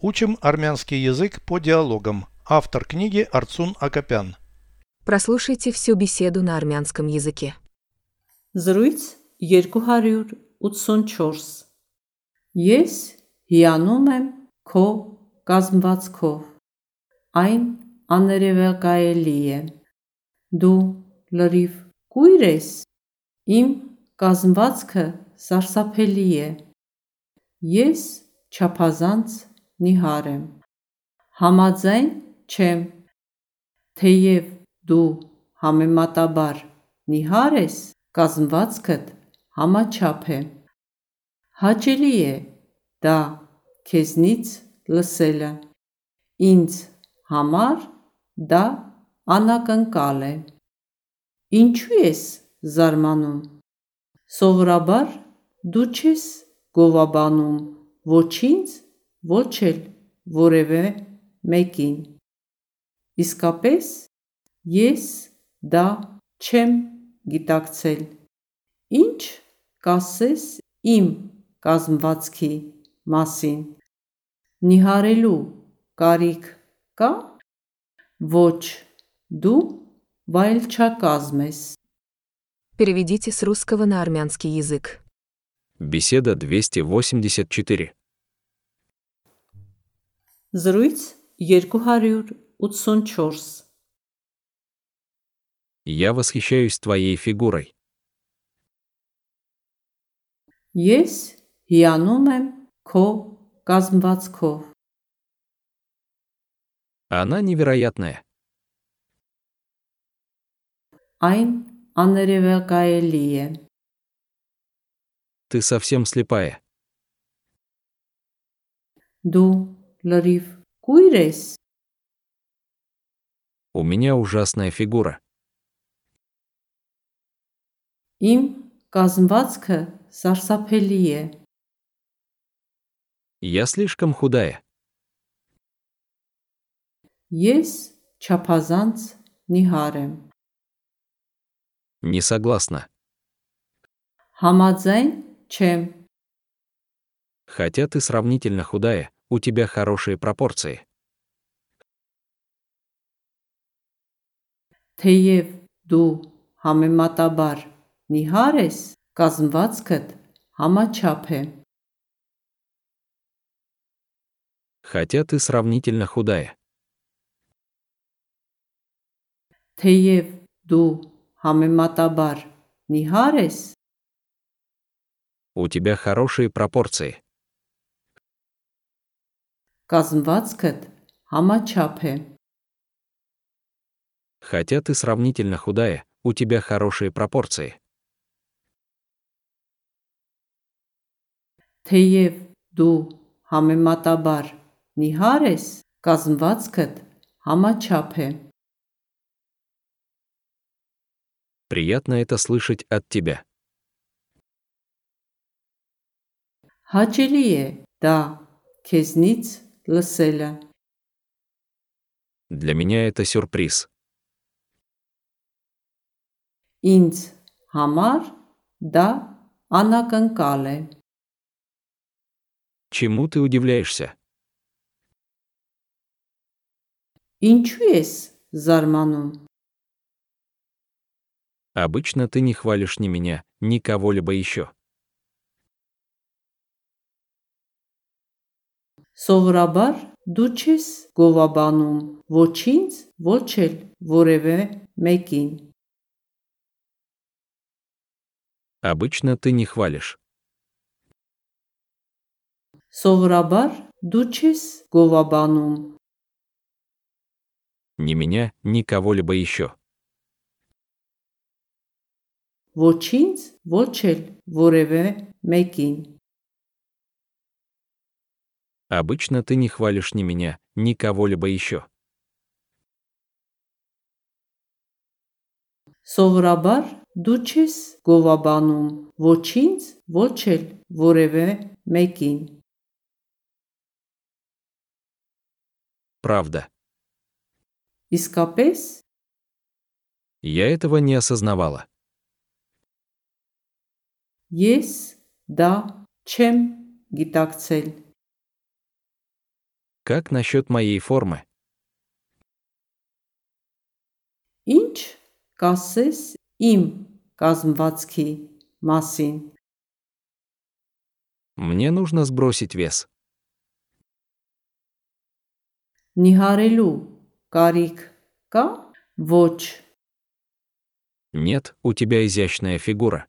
Учим армянский язык по диалогам. Автор книги Арцун Акопян. Прослушайте всю беседу на армянском языке. Զրույց 284 Ես հիանում եմ քո կազմվածքով Այն աներևակայելի է Դու լրիվ կույր ես Իմ կազմվածքը սարսափելի է Ես չափազանց նիհար եմ Համաձայն չեմ Թեև դու համեմատաբար նիհար ես կազմվածքդ համաչափ է Հաճելի է դա քեզնից լսելը Ինձ համար դա անակնկալ է Ինչու ես զարմանում Սովորաբար դու չես գովաբանում ոչ ինձ, ոչ էլ որևէ մեկին Իսկապես ես դա չեմ գիտակցել Ինչ կասես իմ կազմվածքի մասին Նիհարելու կարիք կա Ոչ դու վայելչակազմ ես Переведите с русского на армянский язык. Беседа 284. Զրույց 284 Я восхищаюсь твоей фигурой. Ես հիանում եմ քո կազմվածքով Она невероятная. Այն աներևակայելի է Ты совсем слепая. Դու լրիվ կույր ես У меня ужасная фигура. Իմ կազմվածքը սարսափելի է Я слишком худая. Ես չափազանց նիհար եմ Не согласна. Համաձայն չեմ Хотя ты сравнительно худая, у тебя хорошие пропорции. Թեև դու համեմատաբար նիհար ես, կազմվածքդ համաչափ է Хотя ты сравнительно худая. Թեև դու համեմատաբար նիհար ես, У тебя хорошие пропорции. կազմվածքդ համաչափ է Хотя ты сравнительно худая, у тебя хорошие пропорции. Թեև դու համեմատաբար նիհար ես, կազմվածքդ համաչափ է Приятно это слышать от тебя. Հաճելի է դա քեզնից լսելը Для меня это сюрприз. Ինձ համար դա անակնկալ է Чему ты удивляешься? Ինչու ես զարմանում Обычно ты не хвалишь ни меня, ни кого-либо еще. Սովորաբար դու չես գովաբանում ոչ ինձ, ոչ էլ որևէ մեկին Обычно ты не хвалишь. Սովորաբար դու չես գովաբանում Ни меня, ни кого-либо еще. ոչ ինձ, ոչ էլ որևէ մեկին Обычно ты не хвалишь ни меня, ни кого-либо еще. Սովորաբար դու չես գովաբանում ոչ ինձ, ոչ էլ որևէ մեկին Правда. Իսկապես Я этого не осознавала. ես դա չեմ գիտակցել Как насчет моей формы? Ինչ կասես իմ կազմվածքի մասին։ Мне нужно сбросить вес. Նիհարելու կարիք կա։ Ոչ, Нет, у тебя изящная фигура.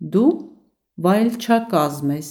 դու վայելչակազմ ես։